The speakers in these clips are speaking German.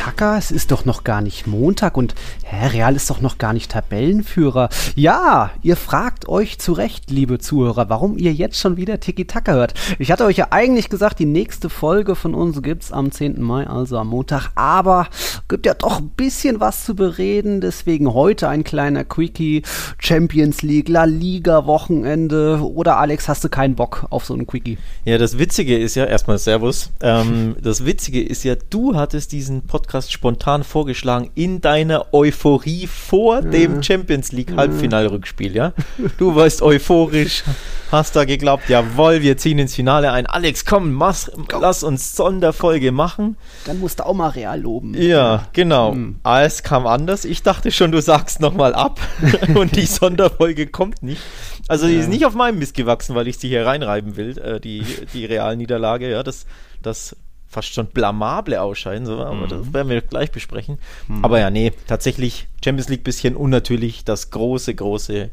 Tiki-Taka? Es ist doch noch gar nicht Montag und hä, Real ist doch noch gar nicht Tabellenführer. Ja, ihr fragt euch zu Recht, liebe Zuhörer, warum ihr jetzt schon wieder Tiki-Taka hört. Ich hatte euch ja eigentlich gesagt, die nächste Folge von uns gibt's am 10. Mai, also am Montag, aber gibt ja doch ein bisschen was zu bereden, deswegen heute ein kleiner Quickie, Champions League, La Liga Wochenende oder Alex, hast du keinen Bock auf so einen Quickie? Ja, das Witzige ist ja, erstmal Servus, ähm, das Witzige ist ja, du hattest diesen Podcast spontan vorgeschlagen in deiner Euphorie vor ja. dem Champions League Halbfinalrückspiel, ja? Du warst euphorisch, hast da geglaubt, jawohl, wir ziehen ins Finale ein. Alex, komm, mach, lass uns Sonderfolge machen. Dann musst du auch mal real loben. Ja, genau. Hm. Alles kam anders. Ich dachte schon, du sagst nochmal ab und die Sonderfolge kommt nicht. Also die ist nicht auf meinem Mist gewachsen, weil ich sie hier reinreiben will, äh, die, die Realniederlage. Ja, das, das fast schon blamable ausscheiden, so, aber mhm. das werden wir gleich besprechen. Mhm. Aber ja, nee, tatsächlich Champions League bisschen unnatürlich, das große, große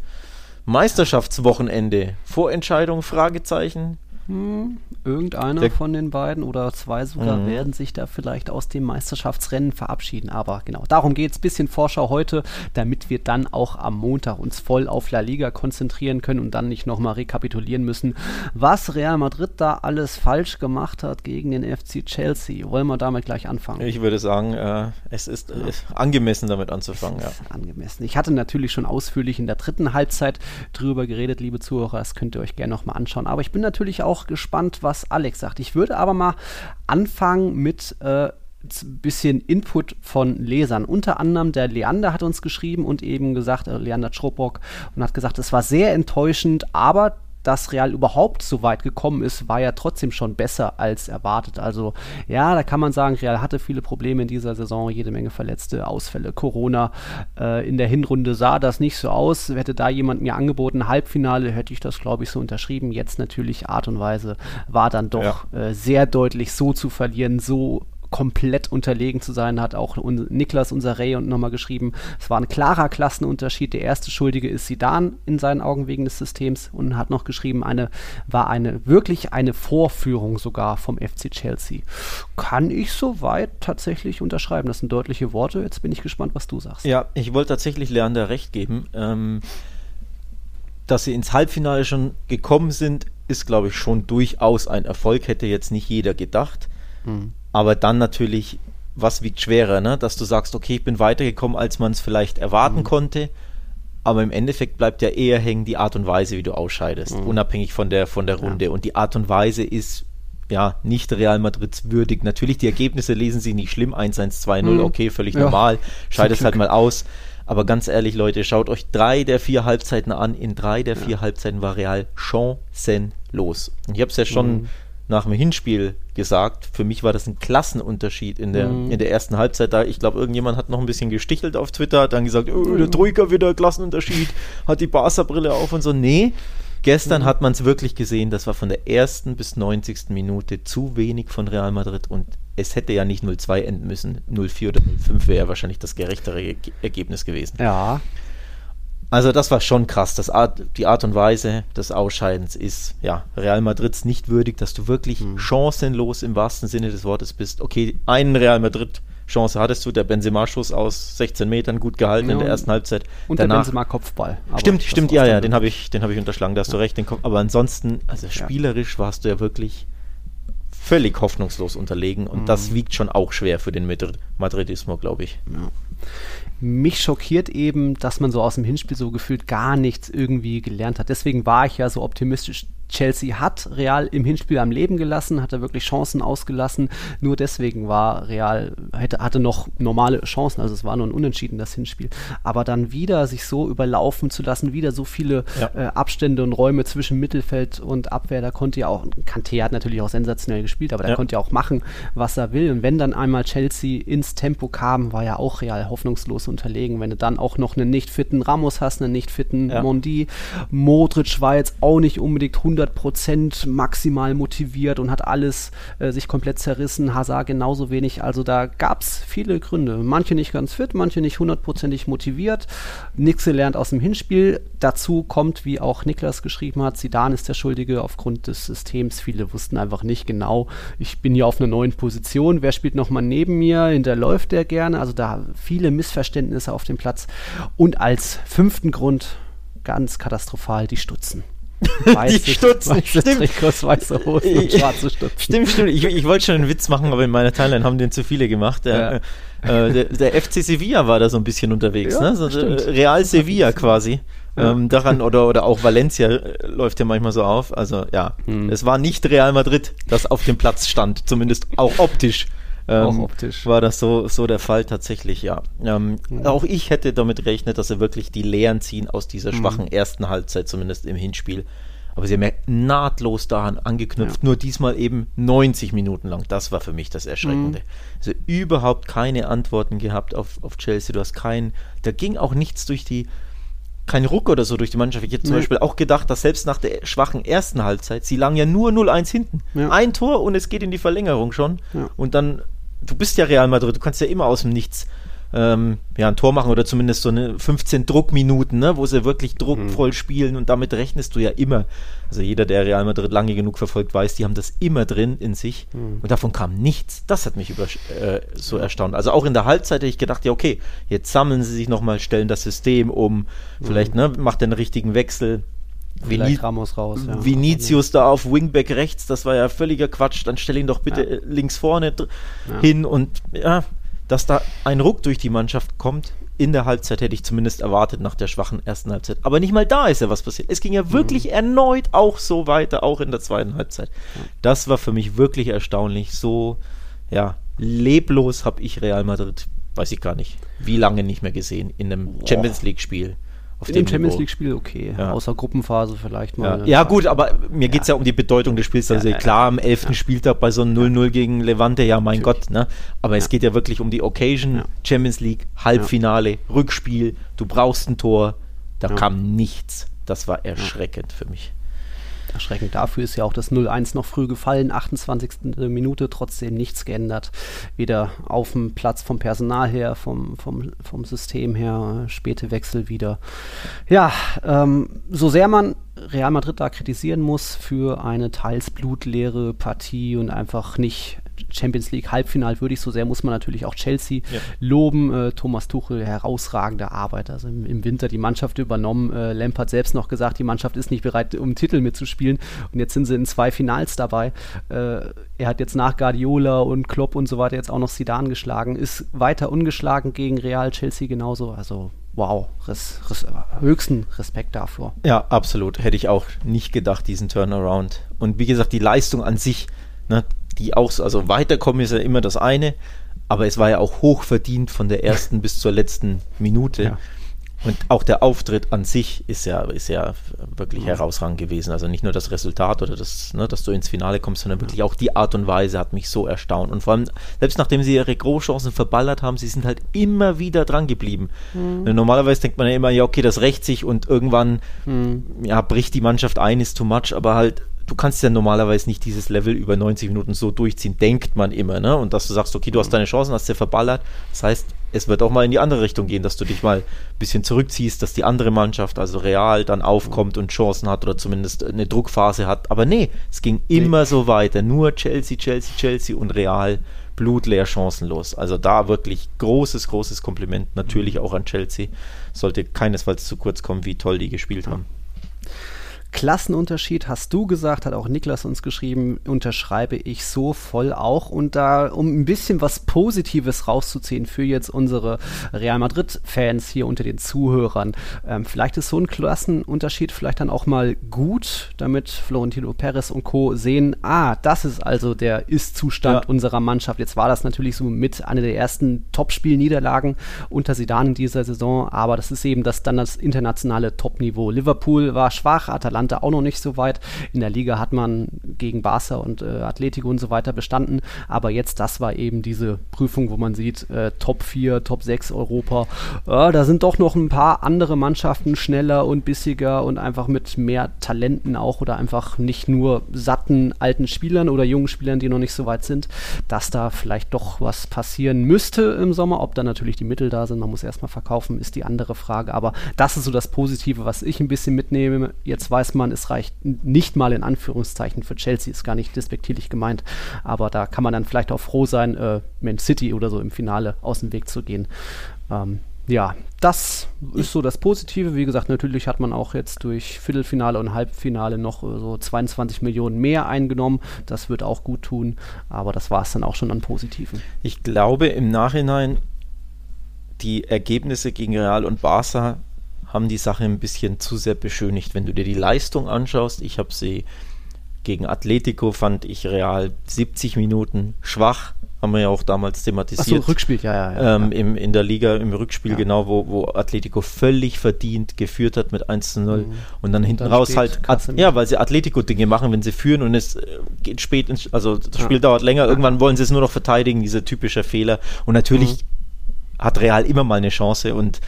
Meisterschaftswochenende. Vorentscheidung, Fragezeichen. Hm, irgendeiner Der, von den beiden oder zwei sogar mhm. werden sich da vielleicht aus dem Meisterschaftsrennen verabschieden. Aber genau, darum geht es. Bisschen Vorschau heute, damit wir dann auch am Montag uns voll auf La Liga konzentrieren können und dann nicht nochmal rekapitulieren müssen, was Real Madrid da alles falsch gemacht hat gegen den FC Chelsea. Wollen wir damit gleich anfangen? Ich würde sagen, äh, es ist äh, angemessen damit anzufangen. Ja. Angemessen. Ich hatte natürlich schon ausführlich in der dritten Halbzeit drüber geredet, liebe Zuhörer. Das könnt ihr euch gerne nochmal anschauen. Aber ich bin natürlich auch auch gespannt, was Alex sagt. Ich würde aber mal anfangen mit äh, bisschen Input von Lesern. Unter anderem der Leander hat uns geschrieben und eben gesagt, äh, Leander Schrobock, und hat gesagt, es war sehr enttäuschend, aber dass Real überhaupt so weit gekommen ist, war ja trotzdem schon besser als erwartet. Also ja, da kann man sagen, Real hatte viele Probleme in dieser Saison, jede Menge Verletzte, Ausfälle, Corona. Äh, in der Hinrunde sah das nicht so aus. Hätte da jemand mir angeboten, Halbfinale, hätte ich das, glaube ich, so unterschrieben. Jetzt natürlich Art und Weise war dann doch ja. äh, sehr deutlich so zu verlieren, so komplett unterlegen zu sein, hat auch un Niklas, unser Ray, und nochmal geschrieben, es war ein klarer Klassenunterschied. Der erste Schuldige ist Sidan in seinen Augen wegen des Systems und hat noch geschrieben, eine war eine wirklich eine Vorführung sogar vom FC Chelsea. Kann ich soweit tatsächlich unterschreiben. Das sind deutliche Worte. Jetzt bin ich gespannt, was du sagst. Ja, ich wollte tatsächlich Leander recht geben. Ähm, dass sie ins Halbfinale schon gekommen sind, ist, glaube ich, schon durchaus ein Erfolg. Hätte jetzt nicht jeder gedacht. Mhm. Aber dann natürlich, was wiegt schwerer, ne? dass du sagst, okay, ich bin weitergekommen, als man es vielleicht erwarten mhm. konnte. Aber im Endeffekt bleibt ja eher hängen die Art und Weise, wie du ausscheidest, mhm. unabhängig von der, von der Runde. Ja. Und die Art und Weise ist ja nicht Real Madrids würdig. Natürlich, die Ergebnisse lesen sie nicht schlimm. 1-1, 2-0, mhm. okay, völlig ja. normal. Scheidest halt mal aus. Aber ganz ehrlich, Leute, schaut euch drei der vier Halbzeiten an. In drei der ja. vier Halbzeiten war Real chancenlos. Ich habe es ja schon mhm nach dem Hinspiel gesagt. Für mich war das ein Klassenunterschied in der, mhm. in der ersten Halbzeit. Da, ich glaube, irgendjemand hat noch ein bisschen gestichelt auf Twitter, hat dann gesagt, oh, der Troika wieder Klassenunterschied, hat die Barca-Brille auf und so. Nee, gestern mhm. hat man es wirklich gesehen, das war von der ersten bis 90. Minute zu wenig von Real Madrid und es hätte ja nicht 0-2 enden müssen. 0-4 oder 0-5 wäre ja wahrscheinlich das gerechtere Ergebnis gewesen. Ja, also das war schon krass. Das Art, die Art und Weise des Ausscheidens ist ja Real Madrids nicht würdig, dass du wirklich mhm. chancenlos im wahrsten Sinne des Wortes bist. Okay, einen Real Madrid Chance hattest du, der Benzema-Schuss aus 16 Metern gut gehalten ja, in der ersten Halbzeit. Und Danach, der Benzema-Kopfball. Stimmt, stimmt, ja, ja, den habe ich, hab ich unterschlagen, da hast ja. du recht. Den Kopf, aber ansonsten, also spielerisch warst du ja wirklich völlig hoffnungslos unterlegen und mhm. das wiegt schon auch schwer für den Madrid Madridismo, glaube ich. Ja mich schockiert eben, dass man so aus dem Hinspiel so gefühlt gar nichts irgendwie gelernt hat. Deswegen war ich ja so optimistisch Chelsea hat Real im Hinspiel am Leben gelassen, hatte wirklich Chancen ausgelassen. Nur deswegen war Real, hätte, hatte noch normale Chancen, also es war nur ein Unentschieden, das Hinspiel. Aber dann wieder sich so überlaufen zu lassen, wieder so viele ja. äh, Abstände und Räume zwischen Mittelfeld und Abwehr, da konnte ja auch, Kanté hat natürlich auch sensationell gespielt, aber der ja. konnte ja auch machen, was er will. Und wenn dann einmal Chelsea ins Tempo kam, war ja auch Real hoffnungslos unterlegen. Wenn du dann auch noch einen nicht fitten Ramos hast, einen nicht fitten ja. Mondi, Modric war jetzt auch nicht unbedingt 100 100% maximal motiviert und hat alles äh, sich komplett zerrissen. Hazard genauso wenig. Also da gab es viele Gründe. Manche nicht ganz fit, manche nicht hundertprozentig motiviert. Nixe lernt aus dem Hinspiel. Dazu kommt, wie auch Niklas geschrieben hat, Sidan ist der Schuldige aufgrund des Systems. Viele wussten einfach nicht genau, ich bin hier auf einer neuen Position. Wer spielt nochmal neben mir? Hinterläuft der gerne? Also da viele Missverständnisse auf dem Platz. Und als fünften Grund ganz katastrophal die Stutzen. Weiße, die Stutzen, weiße stimmt. Trikots, weiße Hosen und schwarze Stutzen. Stimmt, stimmt. Ich, ich wollte schon einen Witz machen, aber in meiner Timeline haben den zu viele gemacht. Der, äh, der, der, FC Sevilla war da so ein bisschen unterwegs, ja, ne? So, Real Sevilla quasi. Ja. Ähm, daran oder, oder auch Valencia äh, läuft ja manchmal so auf. Also ja, hm. es war nicht Real Madrid, das auf dem Platz stand, zumindest auch optisch. Ähm, auch optisch. War das so, so der Fall tatsächlich, ja. Ähm, mhm. Auch ich hätte damit gerechnet, dass sie wirklich die Lehren ziehen aus dieser mhm. schwachen mhm. ersten Halbzeit, zumindest im Hinspiel. Aber sie haben ja nahtlos daran angeknüpft, ja. nur diesmal eben 90 Minuten lang. Das war für mich das Erschreckende. Mhm. Also überhaupt keine Antworten gehabt auf, auf Chelsea. Du hast keinen, da ging auch nichts durch die, kein Ruck oder so durch die Mannschaft. Ich hätte zum nee. Beispiel auch gedacht, dass selbst nach der schwachen ersten Halbzeit, sie lagen ja nur 0-1 hinten. Ja. Ein Tor und es geht in die Verlängerung schon. Ja. Und dann du bist ja Real Madrid, du kannst ja immer aus dem Nichts ähm, ja, ein Tor machen oder zumindest so eine 15 Druckminuten, ne, wo sie wirklich druckvoll mhm. spielen und damit rechnest du ja immer. Also jeder, der Real Madrid lange genug verfolgt, weiß, die haben das immer drin in sich mhm. und davon kam nichts. Das hat mich über, äh, so erstaunt. Also auch in der Halbzeit hätte ich gedacht, ja okay, jetzt sammeln sie sich nochmal, stellen das System um, mhm. vielleicht ne, macht den richtigen Wechsel. Vini Ramos raus, ja. Vinicius da auf Wingback rechts, das war ja völliger Quatsch. Dann stell ihn doch bitte ja. links vorne ja. hin und ja, dass da ein Ruck durch die Mannschaft kommt. In der Halbzeit hätte ich zumindest erwartet nach der schwachen ersten Halbzeit. Aber nicht mal da ist ja was passiert. Es ging ja wirklich mhm. erneut auch so weiter, auch in der zweiten Halbzeit. Das war für mich wirklich erstaunlich. So, ja, leblos habe ich Real Madrid, weiß ich gar nicht, wie lange nicht mehr gesehen in einem Boah. Champions League Spiel auf in dem Champions League-Spiel okay. Ja. Außer Gruppenphase vielleicht mal. Ja, ja gut, aber mir geht es ja. um die Bedeutung des Spiels. Also klar, am 11. Spieltag bei so einem 0-0 gegen Levante, ja mein Natürlich. Gott, ne? Aber es geht ja wirklich um die Occasion, Champions League, Halbfinale, Rückspiel, du brauchst ein Tor, da kam nichts. Das war erschreckend für mich. Erschreckend dafür ist ja auch das 0-1 noch früh gefallen, 28. Minute, trotzdem nichts geändert. Weder auf dem Platz vom Personal her, vom, vom, vom System her, späte Wechsel wieder. Ja, ähm, so sehr man Real Madrid da kritisieren muss für eine teils blutleere Partie und einfach nicht Champions League Halbfinal würdig. So sehr muss man natürlich auch Chelsea ja. loben. Äh, Thomas Tuchel, herausragende Arbeit. Also im, im Winter die Mannschaft übernommen. Äh, Lampard selbst noch gesagt, die Mannschaft ist nicht bereit, um Titel mitzuspielen. Und jetzt sind sie in zwei Finals dabei. Äh, er hat jetzt nach Guardiola und Klopp und so weiter jetzt auch noch Sidan geschlagen. Ist weiter ungeschlagen gegen Real Chelsea genauso. Also wow, res, res, höchsten Respekt dafür. Ja, absolut. Hätte ich auch nicht gedacht, diesen Turnaround. Und wie gesagt, die Leistung an sich, ne, die auch, also weiterkommen ist ja immer das eine, aber es war ja auch hoch verdient von der ersten bis zur letzten Minute. Ja. Und auch der Auftritt an sich ist ja, ist ja wirklich ja. herausragend gewesen. Also nicht nur das Resultat oder das, ne, dass du ins Finale kommst, sondern wirklich auch die Art und Weise hat mich so erstaunt. Und vor allem, selbst nachdem sie ihre Großchancen verballert haben, sie sind halt immer wieder dran geblieben. Mhm. Normalerweise denkt man ja immer, ja, okay, das rächt sich und irgendwann mhm. ja, bricht die Mannschaft ein, ist too much, aber halt du kannst ja normalerweise nicht dieses Level über 90 Minuten so durchziehen, denkt man immer, ne? Und dass du sagst, okay, du hast deine Chancen, hast sie verballert. Das heißt, es wird auch mal in die andere Richtung gehen, dass du dich mal ein bisschen zurückziehst, dass die andere Mannschaft, also real, dann aufkommt und Chancen hat oder zumindest eine Druckphase hat. Aber nee, es ging immer nee. so weiter. Nur Chelsea, Chelsea, Chelsea und real blutleer chancenlos. Also da wirklich großes, großes Kompliment natürlich auch an Chelsea. Sollte keinesfalls zu kurz kommen, wie toll die gespielt haben. Klassenunterschied, hast du gesagt, hat auch Niklas uns geschrieben, unterschreibe ich so voll auch. Und da, um ein bisschen was Positives rauszuziehen für jetzt unsere Real Madrid-Fans hier unter den Zuhörern, ähm, vielleicht ist so ein Klassenunterschied vielleicht dann auch mal gut, damit Florentino Perez und Co. sehen, ah, das ist also der Ist-Zustand ja. unserer Mannschaft. Jetzt war das natürlich so mit einer der ersten Topspielniederlagen unter Sidan in dieser Saison, aber das ist eben das dann das internationale Topniveau. Liverpool war schwach, Atalanta Atalanta auch noch nicht so weit. In der Liga hat man gegen Barca und äh, Atletico und so weiter bestanden, aber jetzt, das war eben diese Prüfung, wo man sieht, äh, Top 4, Top 6 Europa, äh, da sind doch noch ein paar andere Mannschaften schneller und bissiger und einfach mit mehr Talenten auch oder einfach nicht nur satten alten Spielern oder jungen Spielern, die noch nicht so weit sind, dass da vielleicht doch was passieren müsste im Sommer. Ob da natürlich die Mittel da sind, man muss erstmal verkaufen, ist die andere Frage. Aber das ist so das Positive, was ich ein bisschen mitnehme. Jetzt weiß man, es reicht nicht mal in Anführungszeichen für Chelsea, ist gar nicht despektierlich gemeint. Aber da kann man dann vielleicht auch froh sein, äh, Man City oder so im Finale aus dem Weg zu gehen. Ähm, ja, das ist so das Positive. Wie gesagt, natürlich hat man auch jetzt durch Viertelfinale und Halbfinale noch äh, so 22 Millionen mehr eingenommen. Das wird auch gut tun, aber das war es dann auch schon an Positiven. Ich glaube im Nachhinein, die Ergebnisse gegen Real und Barca haben die Sache ein bisschen zu sehr beschönigt. Wenn du dir die Leistung anschaust, ich habe sie gegen Atletico, fand ich Real 70 Minuten schwach haben wir ja auch damals thematisiert. Achso, Rückspiel, ja, ja. ja, ähm, im, in der Liga, im Rückspiel, ja. genau, wo, wo Atletico völlig verdient geführt hat mit 1 zu 0. Mhm. Und dann hinten dann raus halt, ja, weil sie Atletico-Dinge machen, wenn sie führen und es äh, geht spät, ins, also das Spiel dauert länger, irgendwann wollen sie es nur noch verteidigen, diese typische Fehler. Und natürlich mhm. hat Real immer mal eine Chance und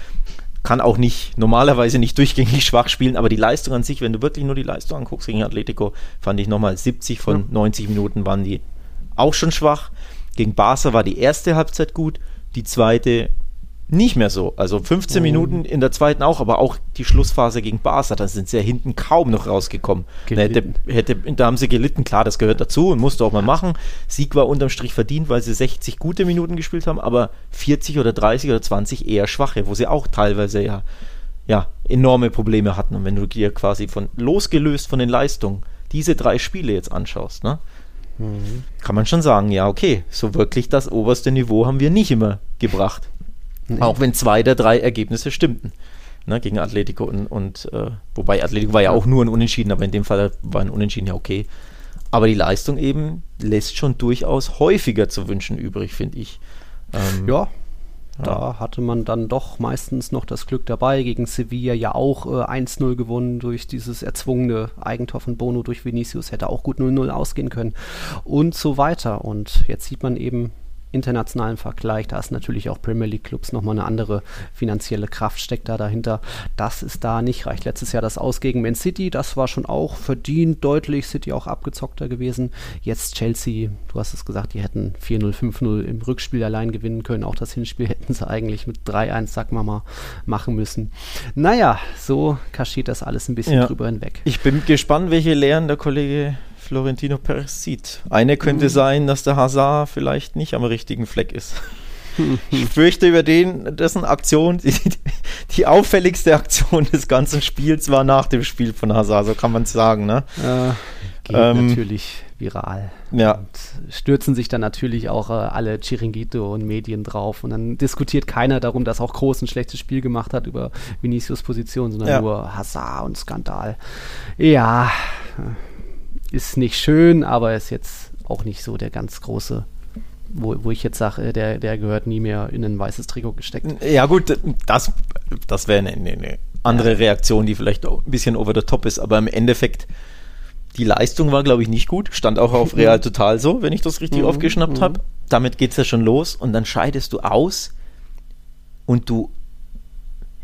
kann auch nicht, normalerweise nicht durchgängig schwach spielen, aber die Leistung an sich, wenn du wirklich nur die Leistung anguckst gegen Atletico, fand ich nochmal 70 von ja. 90 Minuten waren die auch schon schwach. Gegen Barca war die erste Halbzeit gut, die zweite nicht mehr so. Also 15 mhm. Minuten in der zweiten auch, aber auch die Schlussphase gegen Barca, da sind sie ja hinten kaum noch rausgekommen. Da, hätte, hätte, da haben sie gelitten, klar, das gehört dazu und musste auch mal machen. Sieg war unterm Strich verdient, weil sie 60 gute Minuten gespielt haben, aber 40 oder 30 oder 20 eher schwache, wo sie auch teilweise ja, ja enorme Probleme hatten. Und wenn du dir quasi von losgelöst von den Leistungen diese drei Spiele jetzt anschaust, ne? Mhm. Kann man schon sagen, ja, okay, so wirklich das oberste Niveau haben wir nicht immer gebracht. Nee. Auch wenn zwei der drei Ergebnisse stimmten. Ne, gegen Atletico und, und äh, wobei Atletico war ja auch nur ein Unentschieden, aber in dem Fall war ein Unentschieden ja okay. Aber die Leistung eben lässt schon durchaus häufiger zu wünschen übrig, finde ich. Ähm, ja, da hatte man dann doch meistens noch das Glück dabei. Gegen Sevilla ja auch äh, 1-0 gewonnen durch dieses erzwungene Eigentor von Bono durch Vinicius. Hätte auch gut 0-0 ausgehen können und so weiter. Und jetzt sieht man eben, internationalen Vergleich, da ist natürlich auch Premier League Clubs nochmal eine andere finanzielle Kraft steckt da dahinter. Das ist da nicht reicht. Letztes Jahr das Aus gegen Man City, das war schon auch verdient, deutlich, City auch abgezockter gewesen. Jetzt Chelsea, du hast es gesagt, die hätten 4-0, 5-0 im Rückspiel allein gewinnen können. Auch das Hinspiel hätten sie eigentlich mit 3-1, sag mal mal, machen müssen. Naja, so kaschiert das alles ein bisschen ja. drüber hinweg. Ich bin gespannt, welche Lehren der Kollege Florentino Perez sieht. Eine könnte mhm. sein, dass der Hazard vielleicht nicht am richtigen Fleck ist. Ich fürchte über den, dessen Aktion, die, die, auffälligste Aktion des ganzen Spiels war nach dem Spiel von Hazard, so kann man es sagen. Ne? Äh, geht ähm, natürlich viral. Ja. Und stürzen sich dann natürlich auch äh, alle Chiringuito und Medien drauf. Und dann diskutiert keiner darum, dass auch Groß ein schlechtes Spiel gemacht hat über Vinicius Position, sondern ja. nur Hazard und Skandal. Ja, ist nicht schön, aber ist jetzt auch nicht so der ganz große wo, wo ich jetzt sage, der, der gehört nie mehr in ein weißes Trikot gesteckt. Ja, gut, das, das wäre eine, eine, andere ja. Reaktion, die vielleicht ein bisschen over the top ist, aber im Endeffekt, die Leistung war, glaube ich, nicht gut. Stand auch auf Real Total so, wenn ich das richtig mhm. aufgeschnappt mhm. habe. Damit geht es ja schon los und dann scheidest du aus und du,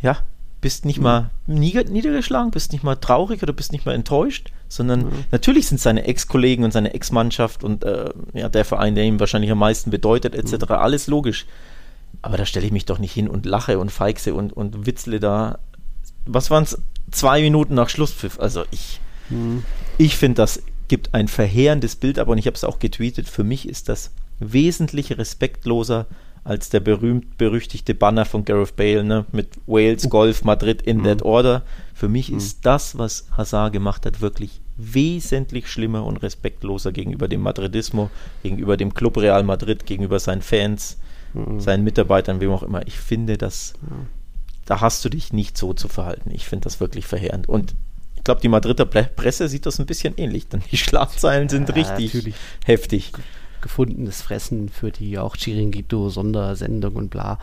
ja, bist nicht mhm. mal niedergeschlagen, bist nicht mal traurig oder bist nicht mal enttäuscht, sondern mhm. natürlich sind seine Ex-Kollegen und seine Ex-Mannschaft und äh, ja, der Verein, der ihm wahrscheinlich am meisten bedeutet, etc., mhm. alles logisch. Aber da stelle ich mich doch nicht hin und lache und feixe und, und witzle da. Was waren es? Zwei Minuten nach Schlusspfiff. Also ich, mhm. ich finde, das gibt ein verheerendes Bild ab und ich habe es auch getweetet. Für mich ist das wesentlich respektloser als der berühmt-berüchtigte Banner von Gareth Bale ne, mit Wales, Golf, Madrid in mhm. that order. Für mich mhm. ist das, was Hazard gemacht hat, wirklich wesentlich schlimmer und respektloser gegenüber dem Madridismo, gegenüber dem Club Real Madrid, gegenüber seinen Fans, mhm. seinen Mitarbeitern, wem auch immer. Ich finde, dass da hast du dich nicht so zu verhalten. Ich finde das wirklich verheerend. Und ich glaube, die Madrider Presse sieht das ein bisschen ähnlich, denn die Schlagzeilen sind ja, richtig natürlich. heftig gefundenes Fressen für die auch Chiringuito-Sondersendung und bla.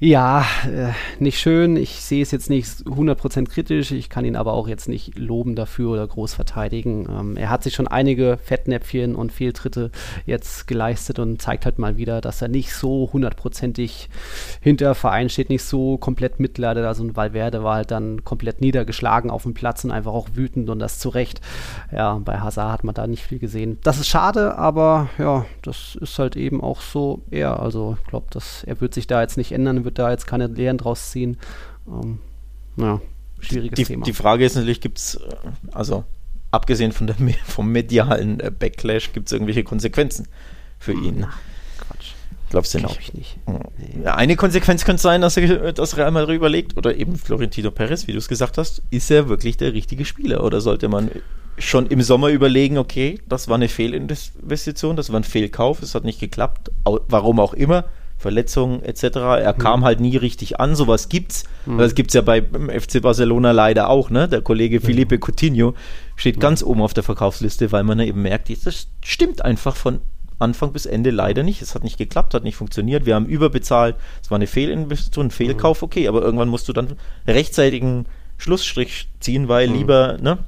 Ja, äh, nicht schön. Ich sehe es jetzt nicht 100% kritisch. Ich kann ihn aber auch jetzt nicht loben dafür oder groß verteidigen. Ähm, er hat sich schon einige Fettnäpfchen und Fehltritte jetzt geleistet und zeigt halt mal wieder, dass er nicht so hundertprozentig hinter Verein steht, nicht so komplett mitleidet. Also ein Valverde war halt dann komplett niedergeschlagen auf dem Platz und einfach auch wütend und das zu Recht. Ja, bei Hazard hat man da nicht viel gesehen. Das ist schade, aber ja, das ist halt eben auch so er. Also ich glaube, er wird sich da jetzt nicht ändern, wird da jetzt keine Lehren draus ziehen. Ähm, ja, schwieriges die, Thema. Die Frage ist natürlich, gibt es, äh, also abgesehen von der, vom medialen äh, Backlash, gibt es irgendwelche Konsequenzen für ihn? Na, Quatsch. Glaubst du Glaube nicht? ich nicht. Nee. Eine Konsequenz könnte sein, dass, er, dass Real Madrid überlegt, oder eben Florentino Perez, wie du es gesagt hast, ist er wirklich der richtige Spieler? Oder sollte man schon im Sommer überlegen, okay, das war eine Fehlinvestition, das war ein Fehlkauf, es hat nicht geklappt, warum auch immer, Verletzungen etc. Er mhm. kam halt nie richtig an, sowas gibt's. Mhm. Das gibt's ja bei FC Barcelona leider auch, ne? Der Kollege Felipe Coutinho steht mhm. ganz oben auf der Verkaufsliste, weil man eben merkt, das stimmt einfach von Anfang bis Ende leider nicht. Es hat nicht geklappt, hat nicht funktioniert. Wir haben überbezahlt. Es war eine Fehlinvestition, ein Fehlkauf, mhm. okay, aber irgendwann musst du dann rechtzeitigen Schlussstrich ziehen, weil mhm. lieber, ne?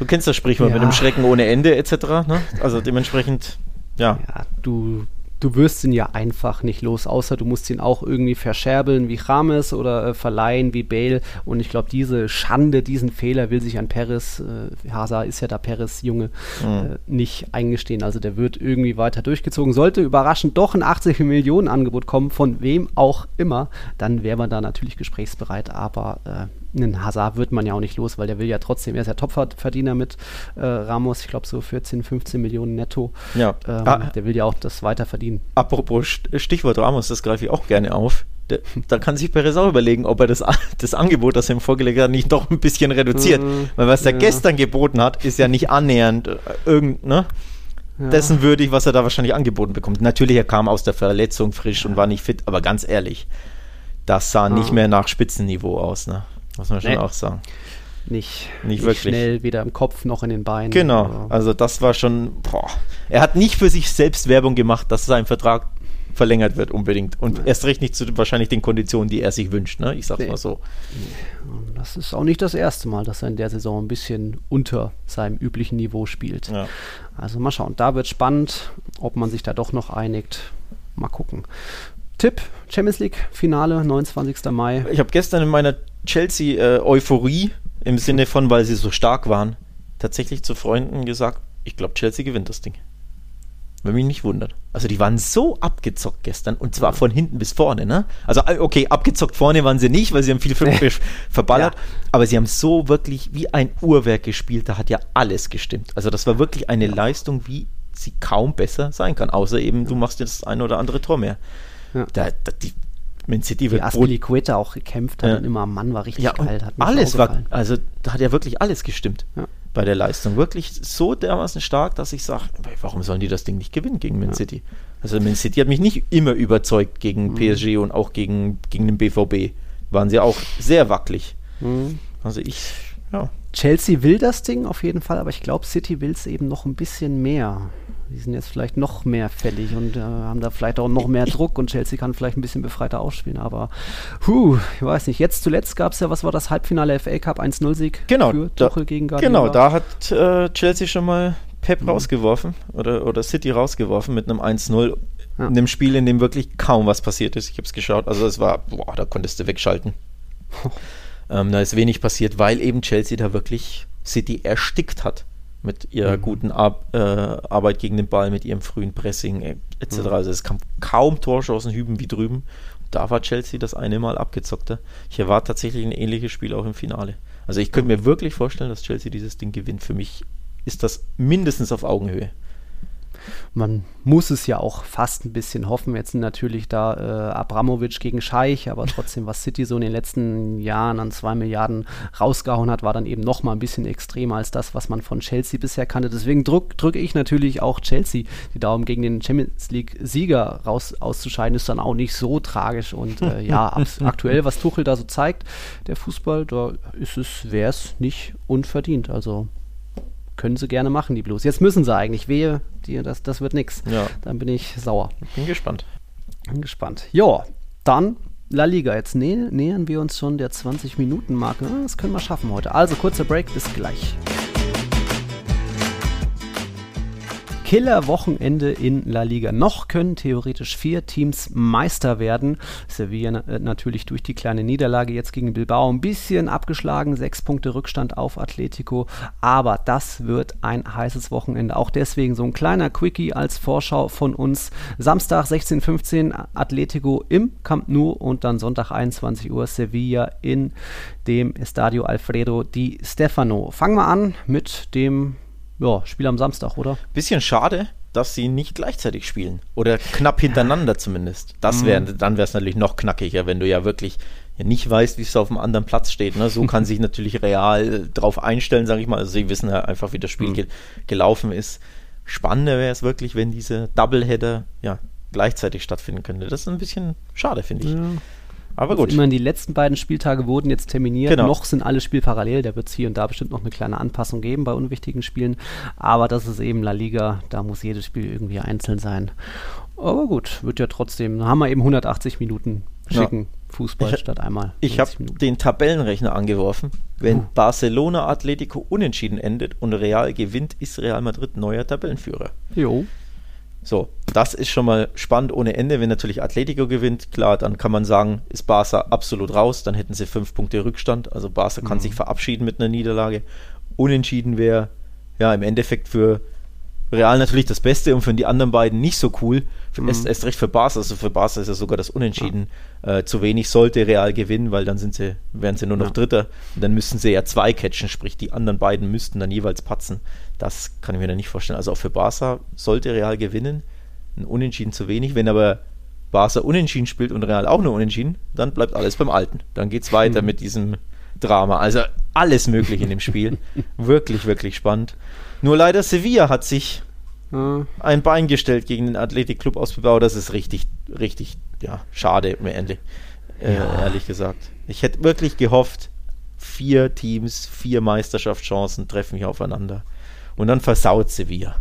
Du kennst das Sprichwort ja. mit dem Schrecken ohne Ende etc. Ne? Also dementsprechend, ja. Ja, du du wirst ihn ja einfach nicht los, außer du musst ihn auch irgendwie verscherbeln wie James oder äh, verleihen wie Bale. Und ich glaube, diese Schande, diesen Fehler will sich an Perez, äh, Hazard ist ja da Perez Junge, mhm. äh, nicht eingestehen. Also der wird irgendwie weiter durchgezogen. Sollte überraschend doch ein 80 Millionen Angebot kommen, von wem auch immer, dann wäre man da natürlich gesprächsbereit. Aber äh, einen Hazard wird man ja auch nicht los, weil der will ja trotzdem, er ist ja Topverdiener mit äh, Ramos, ich glaube so 14, 15 Millionen netto. Ja. Ähm, ah, der will ja auch das weiter verdienen. Apropos Stichwort Ramos, das greife ich auch gerne auf. Da kann sich Perez auch überlegen, ob er das, das Angebot, das er ihm vorgelegt hat, nicht doch ein bisschen reduziert. Mhm, weil was er ja. gestern geboten hat, ist ja nicht annähernd äh, irgend, ne? Ja. dessen würdig, was er da wahrscheinlich angeboten bekommt. Natürlich, er kam aus der Verletzung frisch ja. und war nicht fit, aber ganz ehrlich, das sah nicht mehr nach Spitzenniveau aus. Ne? Muss man schon nee. auch sagen. Nicht, nicht, nicht schnell, weder im Kopf noch in den Beinen. Genau, also das war schon, boah. Er hat nicht für sich selbst Werbung gemacht, dass sein Vertrag verlängert wird unbedingt. Und Nein. erst recht nicht zu wahrscheinlich den Konditionen, die er sich wünscht, ne? Ich sag's nee. mal so. Das ist auch nicht das erste Mal, dass er in der Saison ein bisschen unter seinem üblichen Niveau spielt. Ja. Also mal schauen. Da wird spannend, ob man sich da doch noch einigt. Mal gucken. Tipp, Champions League Finale, 29. Mai. Ich habe gestern in meiner Chelsea-Euphorie äh, im Sinne von, weil sie so stark waren, tatsächlich zu Freunden gesagt, ich glaube, Chelsea gewinnt das Ding. Wenn mich nicht wundert. Also die waren so abgezockt gestern und zwar von hinten bis vorne, ne? Also okay, abgezockt vorne waren sie nicht, weil sie haben viel Fünf verballert, ja. aber sie haben so wirklich wie ein Uhrwerk gespielt, da hat ja alles gestimmt. Also das war wirklich eine Leistung, wie sie kaum besser sein kann, außer eben du machst jetzt das ein oder andere Tor mehr. Ja. Da, da, die, Man City wird. Aspilicueta auch gekämpft hat ja. und immer am Mann war richtig ja, geil. Hat alles war, also da hat ja wirklich alles gestimmt ja. bei der Leistung. Wirklich so dermaßen stark, dass ich sage, warum sollen die das Ding nicht gewinnen gegen Man City? Also Man City hat mich nicht immer überzeugt gegen mhm. PSG und auch gegen, gegen den BVB. Waren sie auch sehr wackelig. Mhm. Also ich, ja. Chelsea will das Ding auf jeden Fall, aber ich glaube, City will es eben noch ein bisschen mehr die sind jetzt vielleicht noch mehr fällig und äh, haben da vielleicht auch noch mehr Druck und Chelsea kann vielleicht ein bisschen befreiter ausspielen. Aber puh, ich weiß nicht. Jetzt zuletzt gab es ja, was war das Halbfinale FA Cup 1-0-Sieg genau, für Tuchel gegen Guardiola. Genau, da hat äh, Chelsea schon mal Pep mhm. rausgeworfen oder, oder City rausgeworfen mit einem 1-0 ja. in einem Spiel, in dem wirklich kaum was passiert ist. Ich habe es geschaut. Also es war, boah, da konntest du wegschalten. ähm, da ist wenig passiert, weil eben Chelsea da wirklich City erstickt hat mit ihrer mhm. guten Ar äh, Arbeit gegen den Ball, mit ihrem frühen Pressing äh, etc. Mhm. Also es kam kaum Torschancen hüben wie drüben. Da war Chelsea das eine Mal abgezockter. Ich erwarte tatsächlich ein ähnliches Spiel auch im Finale. Also ich könnte mir wirklich vorstellen, dass Chelsea dieses Ding gewinnt. Für mich ist das mindestens auf Augenhöhe. Man muss es ja auch fast ein bisschen hoffen. Jetzt natürlich da äh, Abramovic gegen Scheich, aber trotzdem, was City so in den letzten Jahren an zwei Milliarden rausgehauen hat, war dann eben noch mal ein bisschen extremer als das, was man von Chelsea bisher kannte. Deswegen drücke drück ich natürlich auch Chelsea die Daumen gegen den Champions League-Sieger raus auszuscheiden, ist dann auch nicht so tragisch. Und äh, ja, aktuell, was Tuchel da so zeigt, der Fußball, da ist es, wäre es nicht unverdient. Also können sie gerne machen, die Blues. Jetzt müssen sie eigentlich. Wehe, die, das, das wird nichts. Ja. Dann bin ich sauer. Bin gespannt. Bin gespannt. Ja, dann La Liga. Jetzt nä nähern wir uns schon der 20-Minuten-Marke. Das können wir schaffen heute. Also kurzer Break, bis gleich. Killer-Wochenende in La Liga. Noch können theoretisch vier Teams Meister werden. Sevilla äh, natürlich durch die kleine Niederlage jetzt gegen Bilbao ein bisschen abgeschlagen. Sechs Punkte Rückstand auf Atletico. Aber das wird ein heißes Wochenende. Auch deswegen so ein kleiner Quickie als Vorschau von uns. Samstag 16.15 Uhr Atletico im Camp Nou und dann Sonntag 21 Uhr Sevilla in dem Estadio Alfredo Di Stefano. Fangen wir an mit dem ja, Spiel am Samstag, oder? Bisschen schade, dass sie nicht gleichzeitig spielen. Oder knapp hintereinander zumindest. Das wär, mhm. Dann wäre es natürlich noch knackiger, wenn du ja wirklich nicht weißt, wie es auf dem anderen Platz steht. Ne? So kann sich natürlich real drauf einstellen, sage ich mal. Also sie wissen ja einfach, wie das Spiel mhm. ge gelaufen ist. Spannender wäre es wirklich, wenn diese Doubleheader ja gleichzeitig stattfinden könnte. Das ist ein bisschen schade, finde ich. Ja. Aber gut. Immerhin die letzten beiden Spieltage wurden jetzt terminiert. Genau. Noch sind alle Spiele parallel. Da wird es hier und da bestimmt noch eine kleine Anpassung geben bei unwichtigen Spielen. Aber das ist eben La Liga. Da muss jedes Spiel irgendwie einzeln sein. Aber gut, wird ja trotzdem. Da haben wir eben 180 Minuten schicken. Ja. Fußball ich, statt einmal. Ich habe den Tabellenrechner angeworfen. Wenn uh. Barcelona Atletico unentschieden endet und Real gewinnt, ist Real Madrid neuer Tabellenführer. Jo. So, das ist schon mal spannend ohne Ende. Wenn natürlich Atletico gewinnt, klar, dann kann man sagen, ist Barca absolut raus. Dann hätten sie fünf Punkte Rückstand. Also Barca mhm. kann sich verabschieden mit einer Niederlage. Unentschieden wäre ja im Endeffekt für Real natürlich das Beste und für die anderen beiden nicht so cool. Für, mhm. erst, erst, recht für Barca, also für Barca ist ja sogar das Unentschieden ja. äh, zu wenig, sollte Real gewinnen, weil dann sind sie, wären sie nur noch ja. Dritter und dann müssten sie ja zwei catchen, sprich die anderen beiden müssten dann jeweils patzen. Das kann ich mir da nicht vorstellen. Also auch für Barca sollte Real gewinnen, ein Unentschieden zu wenig. Wenn aber Barca unentschieden spielt und Real auch nur unentschieden, dann bleibt alles beim Alten. Dann geht es weiter mit diesem Drama. Also alles möglich in dem Spiel. wirklich, wirklich spannend. Nur leider Sevilla hat sich ein Bein gestellt gegen den Athletic-Club aus Bilbao. Das ist richtig, richtig, ja, schade, mir endlich, äh, ja. ehrlich gesagt. Ich hätte wirklich gehofft, vier Teams, vier Meisterschaftschancen treffen hier aufeinander. Und dann versaut Sevilla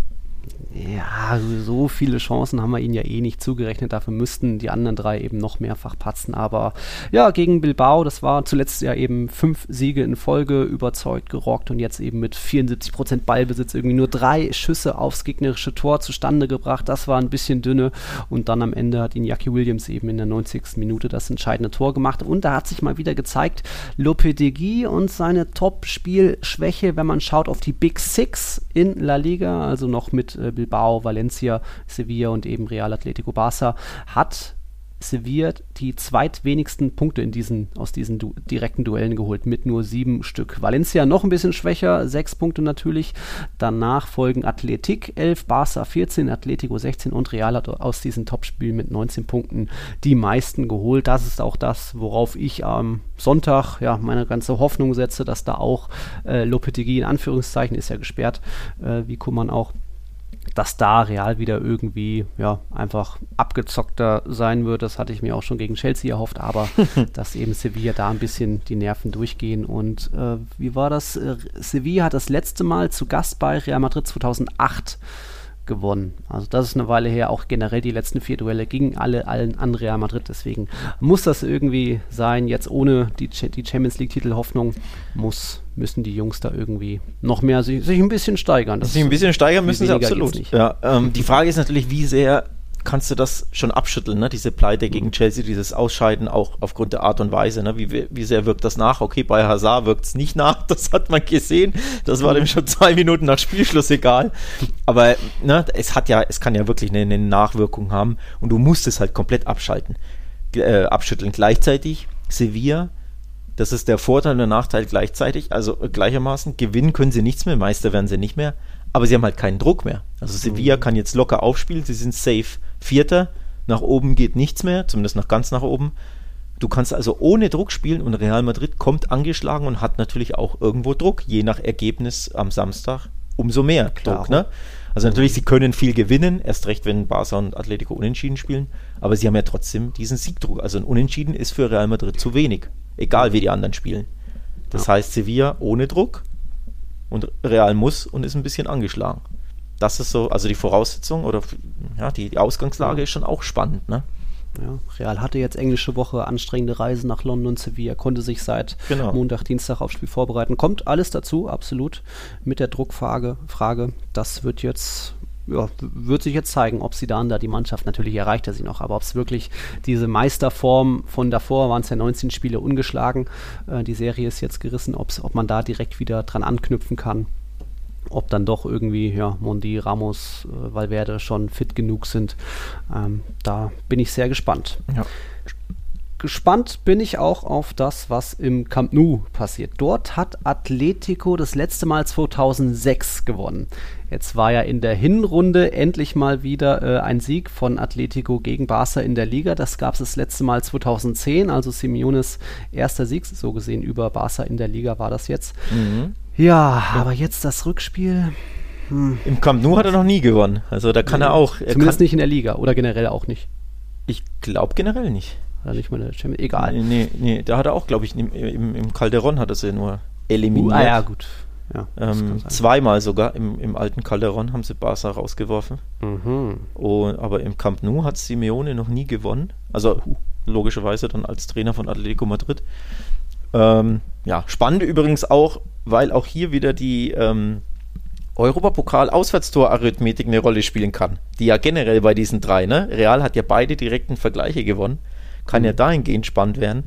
ja, so viele Chancen haben wir ihnen ja eh nicht zugerechnet. Dafür müssten die anderen drei eben noch mehrfach patzen. Aber ja, gegen Bilbao, das war zuletzt ja eben fünf Siege in Folge, überzeugt gerockt und jetzt eben mit 74 Prozent Ballbesitz irgendwie nur drei Schüsse aufs gegnerische Tor zustande gebracht. Das war ein bisschen dünne. Und dann am Ende hat ihn Jackie Williams eben in der 90. Minute das entscheidende Tor gemacht. Und da hat sich mal wieder gezeigt, Lopetegui und seine Top-Spielschwäche, wenn man schaut auf die Big Six in La Liga, also noch mit äh, Bilbao, Valencia, Sevilla und eben Real Atletico Barça, hat Sevilla die zweitwenigsten Punkte in diesen, aus diesen du direkten Duellen geholt, mit nur sieben Stück. Valencia noch ein bisschen schwächer, sechs Punkte natürlich. Danach folgen Athletic 11, Barça 14, Atletico 16 und Real hat aus diesen Topspielen mit 19 Punkten die meisten geholt. Das ist auch das, worauf ich am Sonntag ja meine ganze Hoffnung setze, dass da auch äh, Lopetegui in Anführungszeichen ist ja gesperrt, äh, wie Kuman auch dass da Real wieder irgendwie ja, einfach abgezockter sein wird. Das hatte ich mir auch schon gegen Chelsea erhofft, aber dass eben Sevilla da ein bisschen die Nerven durchgehen. Und äh, wie war das? Äh, Sevilla hat das letzte Mal zu Gast bei Real Madrid 2008 gewonnen. Also das ist eine Weile her, auch generell die letzten vier Duelle gingen alle allen an Real Madrid. Deswegen muss das irgendwie sein. Jetzt ohne die, die Champions League-Titel Hoffnung muss, müssen die Jungs da irgendwie noch mehr sich, sich ein bisschen steigern. Das sich ein bisschen steigern müssen sie absolut. Ja, ähm, die Frage ist natürlich, wie sehr kannst du das schon abschütteln, ne? diese Pleite gegen mhm. Chelsea, dieses Ausscheiden auch aufgrund der Art und Weise. Ne? Wie, wie sehr wirkt das nach? Okay, bei Hazard wirkt es nicht nach, das hat man gesehen. Das war dem schon zwei Minuten nach Spielschluss egal. Aber ne, es hat ja, es kann ja wirklich eine, eine Nachwirkung haben und du musst es halt komplett abschalten, äh, abschütteln. Gleichzeitig Sevilla das ist der Vorteil und der Nachteil gleichzeitig, also gleichermaßen. Gewinnen können sie nichts mehr, Meister werden sie nicht mehr, aber sie haben halt keinen Druck mehr. Also Sevilla mhm. kann jetzt locker aufspielen, sie sind safe Vierter, nach oben geht nichts mehr, zumindest noch ganz nach oben. Du kannst also ohne Druck spielen und Real Madrid kommt angeschlagen und hat natürlich auch irgendwo Druck, je nach Ergebnis am Samstag umso mehr Klar. Druck. Ne? Also natürlich, sie können viel gewinnen, erst recht, wenn Barca und Atletico unentschieden spielen, aber sie haben ja trotzdem diesen Siegdruck. Also ein Unentschieden ist für Real Madrid zu wenig, egal wie die anderen spielen. Das ja. heißt, Sevilla ohne Druck und Real muss und ist ein bisschen angeschlagen. Das ist so, also die Voraussetzung oder ja, die, die Ausgangslage ist schon auch spannend, ne? Ja, Real hatte jetzt englische Woche, anstrengende Reisen nach London und Sevilla, konnte sich seit genau. Montag, Dienstag aufs Spiel vorbereiten. Kommt alles dazu, absolut, mit der Druckfrage. Frage. Das wird jetzt ja, wird sich jetzt zeigen, ob sie dann da die Mannschaft, natürlich erreicht er sie noch, aber ob es wirklich diese Meisterform von davor, waren es ja 19 Spiele ungeschlagen, äh, die Serie ist jetzt gerissen, ob's, ob man da direkt wieder dran anknüpfen kann ob dann doch irgendwie ja, Mondi, Ramos, äh, Valverde schon fit genug sind. Ähm, da bin ich sehr gespannt. Ja. Gespannt bin ich auch auf das, was im Camp Nou passiert. Dort hat Atletico das letzte Mal 2006 gewonnen. Jetzt war ja in der Hinrunde endlich mal wieder äh, ein Sieg von Atletico gegen Barca in der Liga. Das gab es das letzte Mal 2010, also Simeones erster Sieg, so gesehen über Barca in der Liga war das jetzt. Mhm. Ja, aber jetzt das Rückspiel. Hm. Im Camp Nou hat er noch nie gewonnen. Also da kann nee, er auch. Er zumindest nicht in der Liga oder generell auch nicht. Ich glaube generell nicht. Oder nicht mal Champions Egal. Nee, nee, nee, da hat er auch, glaube ich, im, im, im, Calderon hat er sie nur eliminiert. Uh, ah ja, gut. Ja, ähm, zweimal sogar im, im alten Calderon haben sie Barca rausgeworfen. Mhm. Und, aber im Camp Nou hat Simeone noch nie gewonnen. Also logischerweise dann als Trainer von Atletico Madrid. Ähm, ja, spannend übrigens auch, weil auch hier wieder die ähm, Europapokal-Auswärtstor-Arithmetik eine Rolle spielen kann. Die ja generell bei diesen drei, ne? Real hat ja beide direkten Vergleiche gewonnen. Kann ja dahingehend spannend werden.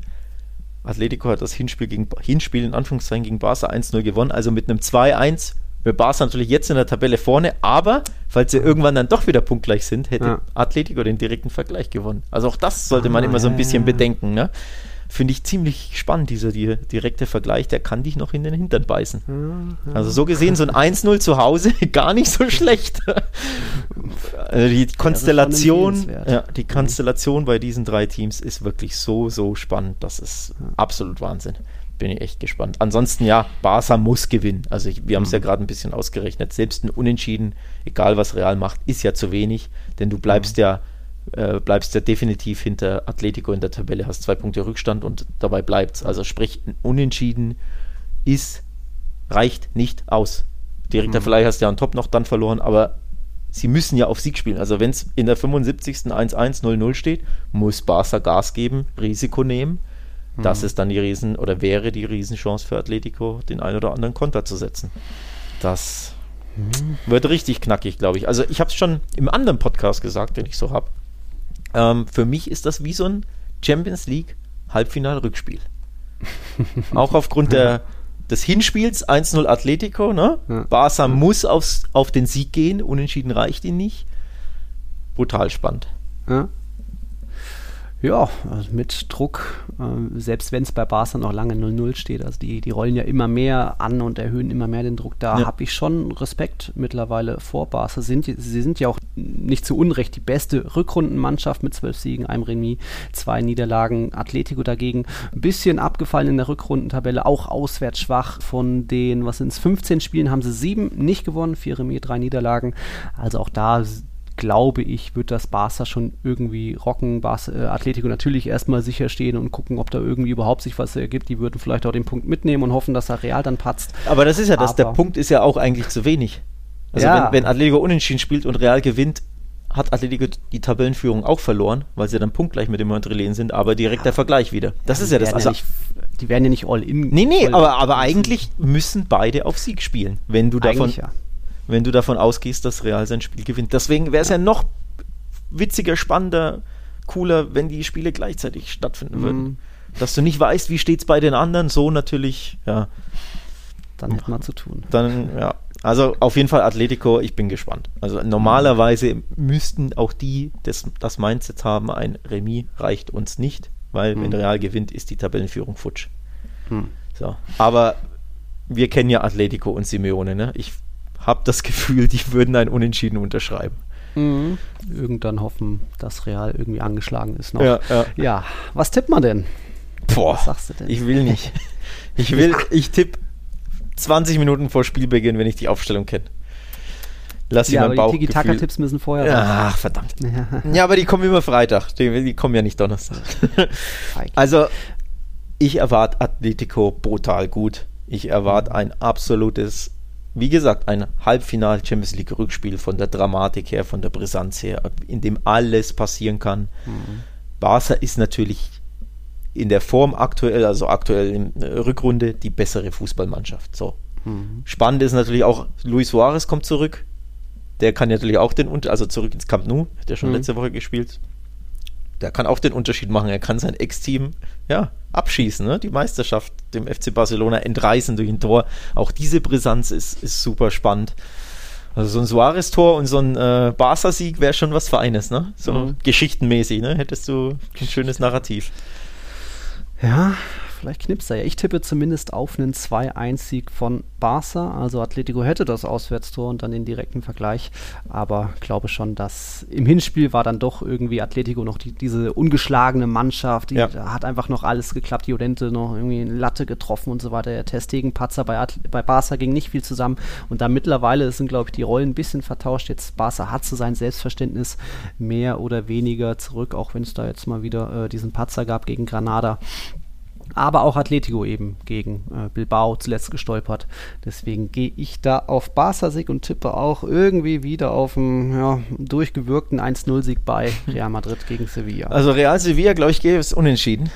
Atletico hat das Hinspiel, gegen, Hinspiel in Anführungszeichen gegen Barca 1-0 gewonnen, also mit einem 2-1 mit Barca natürlich jetzt in der Tabelle vorne, aber falls sie irgendwann dann doch wieder punktgleich sind, hätte ja. Atletico den direkten Vergleich gewonnen. Also auch das sollte man ah, immer so ein bisschen ja, ja. bedenken. Ne? Finde ich ziemlich spannend, dieser die, direkte Vergleich, der kann dich noch in den Hintern beißen. Ja, Also so gesehen, so ein 1-0 zu Hause, gar nicht so schlecht. Also die Konstellation, ja, die Konstellation bei diesen drei Teams ist wirklich so, so spannend. Das ist absolut Wahnsinn. Bin ich echt gespannt. Ansonsten, ja, Barca muss gewinnen. Also ich, wir haben es ja mhm. gerade ein bisschen ausgerechnet. Selbst ein Unentschieden, egal was Real macht, ist ja zu wenig, denn du bleibst mhm. ja äh, bleibst ja definitiv hinter Atletico in der Tabelle, hast zwei Punkte Rückstand und dabei bleibt's. Also sprich, Unentschieden ist, reicht nicht aus. Direkter mhm. Verleih hast du ja on top noch dann verloren, aber sie müssen ja auf Sieg spielen. Also wenn es in der 75. 1-1, 0-0 steht, muss Barca Gas geben, Risiko nehmen. Mhm. Das ist dann die Riesen- oder wäre die Riesenchance für Atletico, den einen oder anderen Konter zu setzen. Das mhm. wird richtig knackig, glaube ich. Also ich habe es schon im anderen Podcast gesagt, den ich so habe. Ähm, für mich ist das wie so ein Champions League Halbfinal-Rückspiel. Auch aufgrund der, des Hinspiels 1-0 Atletico. Ne? Ja. Barca muss aufs, auf den Sieg gehen, unentschieden reicht ihn nicht. Brutal spannend. Ja. Ja, also mit Druck, äh, selbst wenn es bei Barca noch lange 0-0 steht, also die, die rollen ja immer mehr an und erhöhen immer mehr den Druck, da ja. habe ich schon Respekt mittlerweile vor Barca. Sind, sie sind ja auch nicht zu Unrecht die beste Rückrundenmannschaft mit zwölf Siegen, einem Remis, zwei Niederlagen. Atletico dagegen ein bisschen abgefallen in der Rückrundentabelle, auch auswärts schwach. Von den, was sind es, 15 Spielen haben sie sieben nicht gewonnen, vier Remis, drei Niederlagen. Also auch da glaube ich, wird das Barca schon irgendwie rocken. Barca, äh, Atletico natürlich erstmal sicher stehen und gucken, ob da irgendwie überhaupt sich was ergibt. Die würden vielleicht auch den Punkt mitnehmen und hoffen, dass er Real dann patzt. Aber das ist ja das, der Punkt ist ja auch eigentlich zu wenig. Also ja. wenn, wenn Atletico unentschieden spielt und Real gewinnt, hat Atletico die Tabellenführung auch verloren, weil sie dann punktgleich mit dem Montreal sind, aber direkt ja. der Vergleich wieder. Das ja, ist ja das. Also, ja nicht, die werden ja nicht all in. Nee, nee, aber, aber eigentlich müssen beide auf Sieg spielen, wenn du davon, wenn du davon ausgehst, dass Real sein Spiel gewinnt. Deswegen wäre es ja. noch witziger, spannender, cooler, wenn die Spiele gleichzeitig stattfinden mhm. würden. Dass du nicht weißt, wie steht es bei den anderen, so natürlich, ja. Dann hätte man zu tun. Dann, ja. Also auf jeden Fall Atletico, ich bin gespannt. Also normalerweise müssten auch die das, das Mindset haben, ein Remis reicht uns nicht, weil mhm. wenn Real gewinnt, ist die Tabellenführung futsch. Mhm. So. Aber wir kennen ja Atletico und Simeone, ne? Ich habe das Gefühl, die würden ein Unentschieden unterschreiben. Mhm. Irgendwann hoffen, dass Real irgendwie angeschlagen ist noch. Ja, ja. ja. was tippt man denn? Boah, was sagst du denn? Ich will nicht. Ich will, ich tippe 20 Minuten vor Spielbeginn, wenn ich die Aufstellung kenne. Lass ja, aber die Tiki-Taka-Tipps müssen vorher ja, Ach, verdammt. Ja. ja. aber die kommen immer Freitag. Die, die kommen ja nicht Donnerstag. also, ich erwarte Atletico brutal gut. Ich erwarte ein absolutes wie gesagt, ein Halbfinal Champions League Rückspiel von der Dramatik her, von der Brisanz her, in dem alles passieren kann. Mhm. Barca ist natürlich in der Form aktuell, also aktuell in der Rückrunde, die bessere Fußballmannschaft. So. Mhm. Spannend ist natürlich auch, Luis Suarez kommt zurück. Der kann natürlich auch den Unter, also zurück ins Camp Nou, hat ja schon mhm. letzte Woche gespielt. Der kann auch den Unterschied machen. Er kann sein Ex-Team, ja, abschießen, ne? die Meisterschaft dem FC Barcelona entreißen durch ein Tor. Auch diese Brisanz ist, ist super spannend. Also so ein Suarez-Tor und so ein äh, Barca-Sieg wäre schon was Feines, ne? So mhm. geschichtenmäßig, ne? Hättest du ein schönes Narrativ. Ja, vielleicht knipst er ja. Ich tippe zumindest auf einen 2-1-Sieg von Barca. Also Atletico hätte das Auswärtstor und dann den direkten Vergleich. Aber glaube schon, dass im Hinspiel war dann doch irgendwie Atletico noch die, diese ungeschlagene Mannschaft. Die ja. hat einfach noch alles geklappt. Die Odente noch irgendwie eine Latte getroffen und so weiter. Der Testegen-Patzer bei, bei Barca ging nicht viel zusammen. Und da mittlerweile sind, glaube ich, die Rollen ein bisschen vertauscht. Jetzt Barca hat zu sein Selbstverständnis mehr oder weniger zurück, auch wenn es da jetzt mal wieder äh, diesen Patzer gab gegen Granada aber auch Atletico eben gegen äh, Bilbao zuletzt gestolpert. Deswegen gehe ich da auf Barca-Sieg und tippe auch irgendwie wieder auf einen ja, durchgewirkten 1-0-Sieg bei Real Madrid gegen Sevilla. Also Real Sevilla, glaube ich, gäbe es unentschieden.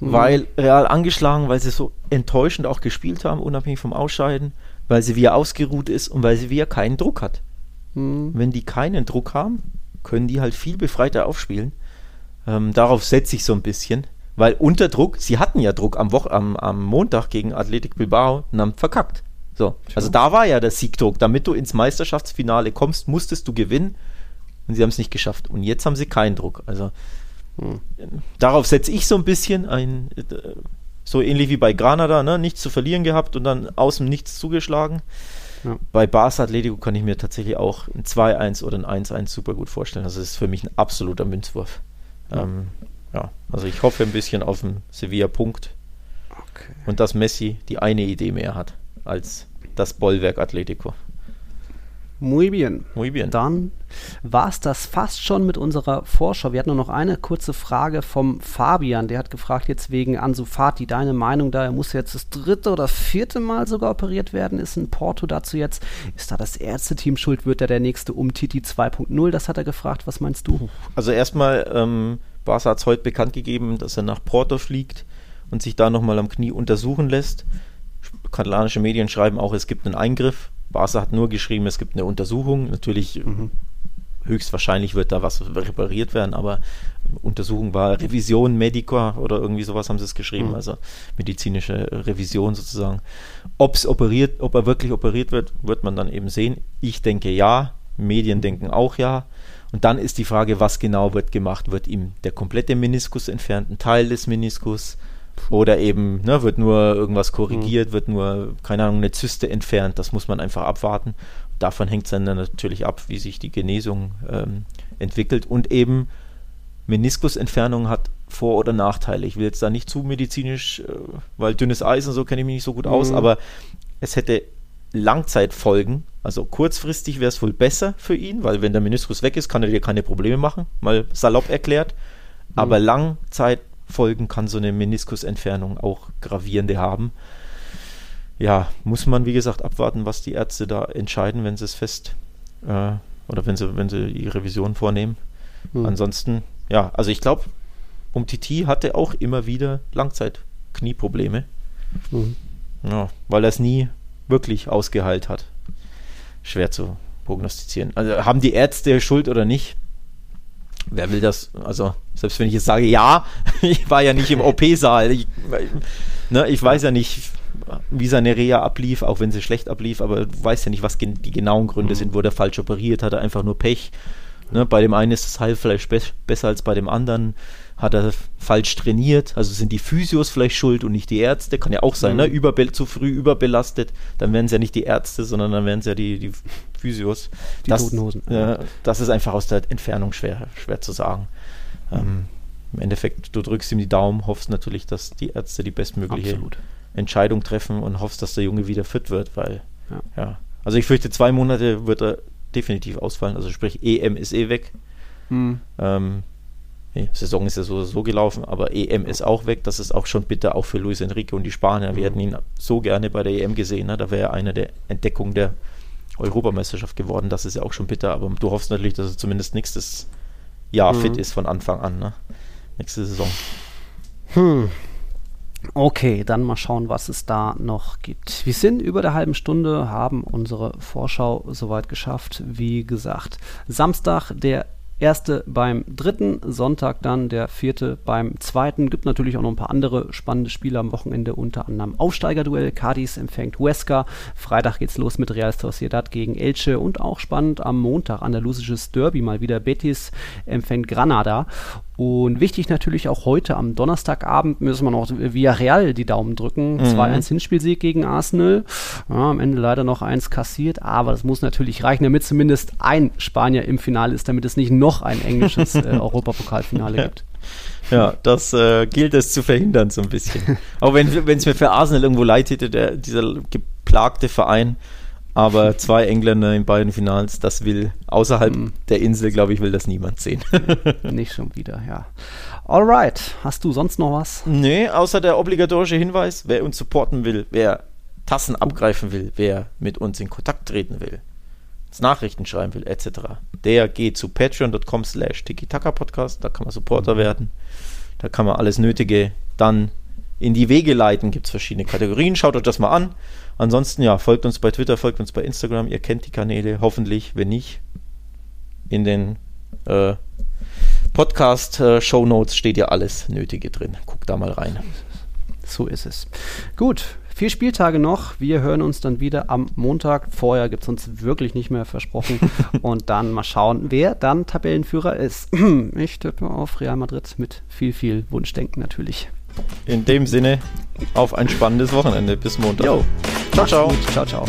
Mhm. Weil Real angeschlagen, weil sie so enttäuschend auch gespielt haben, unabhängig vom Ausscheiden, weil Sevilla ausgeruht ist und weil Sevilla keinen Druck hat. Mhm. Wenn die keinen Druck haben, können die halt viel befreiter aufspielen. Ähm, darauf setze ich so ein bisschen. Weil unter Druck, sie hatten ja Druck am, Woche, am, am Montag gegen Athletic Bilbao und haben verkackt. So, also da war ja der Siegdruck. Damit du ins Meisterschaftsfinale kommst, musstest du gewinnen. Und sie haben es nicht geschafft. Und jetzt haben sie keinen Druck. Also hm. darauf setze ich so ein bisschen ein, äh, so ähnlich wie bei Granada, ne? nichts zu verlieren gehabt und dann außen nichts zugeschlagen. Ja. Bei Barca Atletico kann ich mir tatsächlich auch ein 2-1 oder ein 1-1 super gut vorstellen. Also das ist für mich ein absoluter Münzwurf. Ja. Ähm, ja, also ich hoffe ein bisschen auf den Sevilla-Punkt. Okay. Und dass Messi die eine Idee mehr hat als das Bollwerk Atletico. Muy bien. Muy bien. Dann war es das fast schon mit unserer Vorschau. Wir hatten nur noch eine kurze Frage vom Fabian. Der hat gefragt jetzt wegen Ansu Fati. Deine Meinung da, er muss jetzt das dritte oder vierte Mal sogar operiert werden. Ist ein Porto dazu jetzt? Ist da das Ärzteteam schuld? Wird er der nächste Umtiti 2.0? Das hat er gefragt. Was meinst du? Also erstmal ähm, Barca hat es heute bekannt gegeben, dass er nach Porto fliegt und sich da nochmal am Knie untersuchen lässt. Katalanische Medien schreiben auch, es gibt einen Eingriff. Barca hat nur geschrieben, es gibt eine Untersuchung. Natürlich mhm. höchstwahrscheinlich wird da was repariert werden, aber Untersuchung war Revision Medica oder irgendwie sowas haben sie es geschrieben, mhm. also medizinische Revision sozusagen. Ob es operiert, ob er wirklich operiert wird, wird man dann eben sehen. Ich denke ja, Medien denken auch ja. Und dann ist die Frage, was genau wird gemacht? Wird ihm der komplette Meniskus entfernt, ein Teil des Meniskus? Oder eben, ne, wird nur irgendwas korrigiert, mhm. wird nur, keine Ahnung, eine Zyste entfernt. Das muss man einfach abwarten. Davon hängt es dann natürlich ab, wie sich die Genesung ähm, entwickelt. Und eben, Meniskusentfernung hat Vor- oder Nachteile. Ich will jetzt da nicht zu medizinisch, äh, weil dünnes Eis und so kenne ich mich nicht so gut mhm. aus, aber es hätte Langzeitfolgen. Also kurzfristig wäre es wohl besser für ihn, weil wenn der Meniskus weg ist, kann er dir keine Probleme machen, mal salopp erklärt. Mhm. Aber Langzeitfolgen kann so eine Meniskusentfernung auch gravierende haben. Ja, muss man wie gesagt abwarten, was die Ärzte da entscheiden, wenn sie es fest äh, oder wenn sie, wenn sie die Revision vornehmen. Mhm. Ansonsten, ja, also ich glaube, um Titi hatte auch immer wieder Langzeitknieprobleme. Mhm. Ja, weil er es nie wirklich ausgeheilt hat. Schwer zu prognostizieren. Also haben die Ärzte Schuld oder nicht? Wer will das? Also, selbst wenn ich jetzt sage, ja, ich war ja nicht im OP-Saal. Ich, ne, ich weiß ja nicht, wie seine Reha ablief, auch wenn sie schlecht ablief, aber du weißt ja nicht, was gen die genauen Gründe mhm. sind. Wurde er falsch operiert? Hat er einfach nur Pech? Ne, bei dem einen ist das Heilfleisch be besser als bei dem anderen hat er falsch trainiert, also sind die Physios vielleicht schuld und nicht die Ärzte, kann ja auch sein, ne? mhm. ne? Überbe zu früh überbelastet, dann wären es ja nicht die Ärzte, sondern dann wären es ja die, die Physios. Die das, Toten Äh, das ist einfach aus der Entfernung schwer, schwer zu sagen. Ähm, Im Endeffekt, du drückst ihm die Daumen, hoffst natürlich, dass die Ärzte die bestmögliche Absolut. Entscheidung treffen und hoffst, dass der Junge wieder fit wird, weil, ja. ja. Also ich fürchte, zwei Monate wird er definitiv ausfallen, also sprich EM ist eh weg. Mhm. Ähm, die Saison ist ja so, so gelaufen, aber EM ist auch weg. Das ist auch schon bitter, auch für Luis Enrique und die Spanier. Wir hätten ihn so gerne bei der EM gesehen. Ne? Da wäre er eine der Entdeckungen der Europameisterschaft geworden. Das ist ja auch schon bitter, aber du hoffst natürlich, dass er zumindest nächstes Jahr mhm. fit ist von Anfang an. Ne? Nächste Saison. Hm. Okay, dann mal schauen, was es da noch gibt. Wir sind über der halben Stunde, haben unsere Vorschau soweit geschafft. Wie gesagt, Samstag, der erste beim dritten, Sonntag dann der vierte beim zweiten. Gibt natürlich auch noch ein paar andere spannende Spiele am Wochenende, unter anderem Aufsteigerduell. Cadiz empfängt Huesca. Freitag geht's los mit Real Sociedad gegen Elche und auch spannend am Montag andalusisches Derby mal wieder. Betis empfängt Granada. Und wichtig natürlich auch heute am Donnerstagabend müssen wir noch via Real die Daumen drücken. Mhm. 2-1 Hinspielsieg gegen Arsenal. Ja, am Ende leider noch eins kassiert, aber das muss natürlich reichen, damit zumindest ein Spanier im Finale ist, damit es nicht noch ein englisches äh, Europapokalfinale gibt. Ja, das äh, gilt es zu verhindern so ein bisschen. Auch wenn es mir für Arsenal irgendwo leid hätte, der, dieser geplagte Verein, aber zwei Engländer in beiden Finals, das will außerhalb mhm. der Insel, glaube ich, will das niemand sehen. Nicht schon wieder, ja. Alright, hast du sonst noch was? Nee, außer der obligatorische Hinweis, wer uns supporten will, wer Tassen abgreifen will, wer mit uns in Kontakt treten will, uns Nachrichten schreiben will, etc., der geht zu patreon.com slash podcast, da kann man Supporter mhm. werden, da kann man alles Nötige dann in die Wege leiten, gibt es verschiedene Kategorien, schaut euch das mal an. Ansonsten, ja, folgt uns bei Twitter, folgt uns bei Instagram. Ihr kennt die Kanäle, hoffentlich. Wenn nicht, in den äh, Podcast-Show äh, Notes steht ja alles Nötige drin. Guckt da mal rein. So ist es. Gut, vier Spieltage noch. Wir hören uns dann wieder am Montag. Vorher gibt es uns wirklich nicht mehr versprochen. Und dann mal schauen, wer dann Tabellenführer ist. Ich tippe auf Real Madrid mit viel, viel Wunschdenken natürlich. In dem Sinne, auf ein spannendes Wochenende. Bis Montag. Jo. Ciao, ciao. Gut. Ciao, ciao.